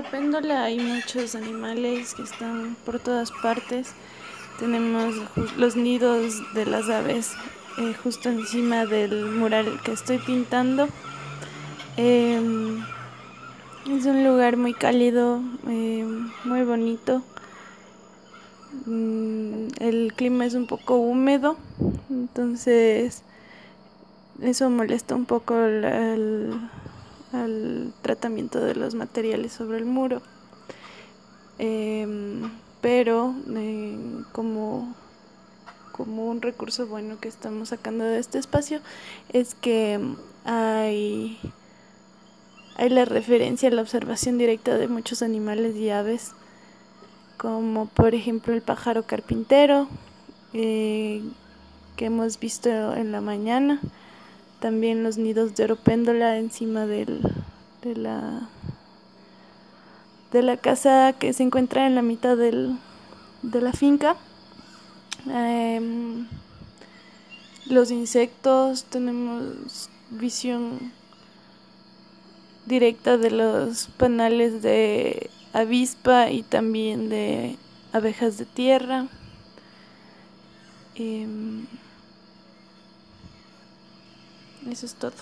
Aropéndola hay muchos animales que están por todas partes. Tenemos los nidos de las aves eh, justo encima del mural que estoy pintando. Em, es un lugar muy cálido, em, muy bonito. Mm, el clima es un poco húmedo, entonces eso molesta un poco el, tratamiento de los materiales sobre el muro. Em, pero como, como un recurso bueno que estamos sacando de este espacio es que hay, hay la referencia a la observación directa de muchos animales y aves, como por ejemplo el pájaro carpintero eh, que hemos visto en la mañana también los nidos de oropéndola encima del, de la de la casa que se encuentra en la mitad del, de la finca. Em, los insectos, tenemos visión directa de los panales de avispa y también de abejas de tierra. Em, eso es todo.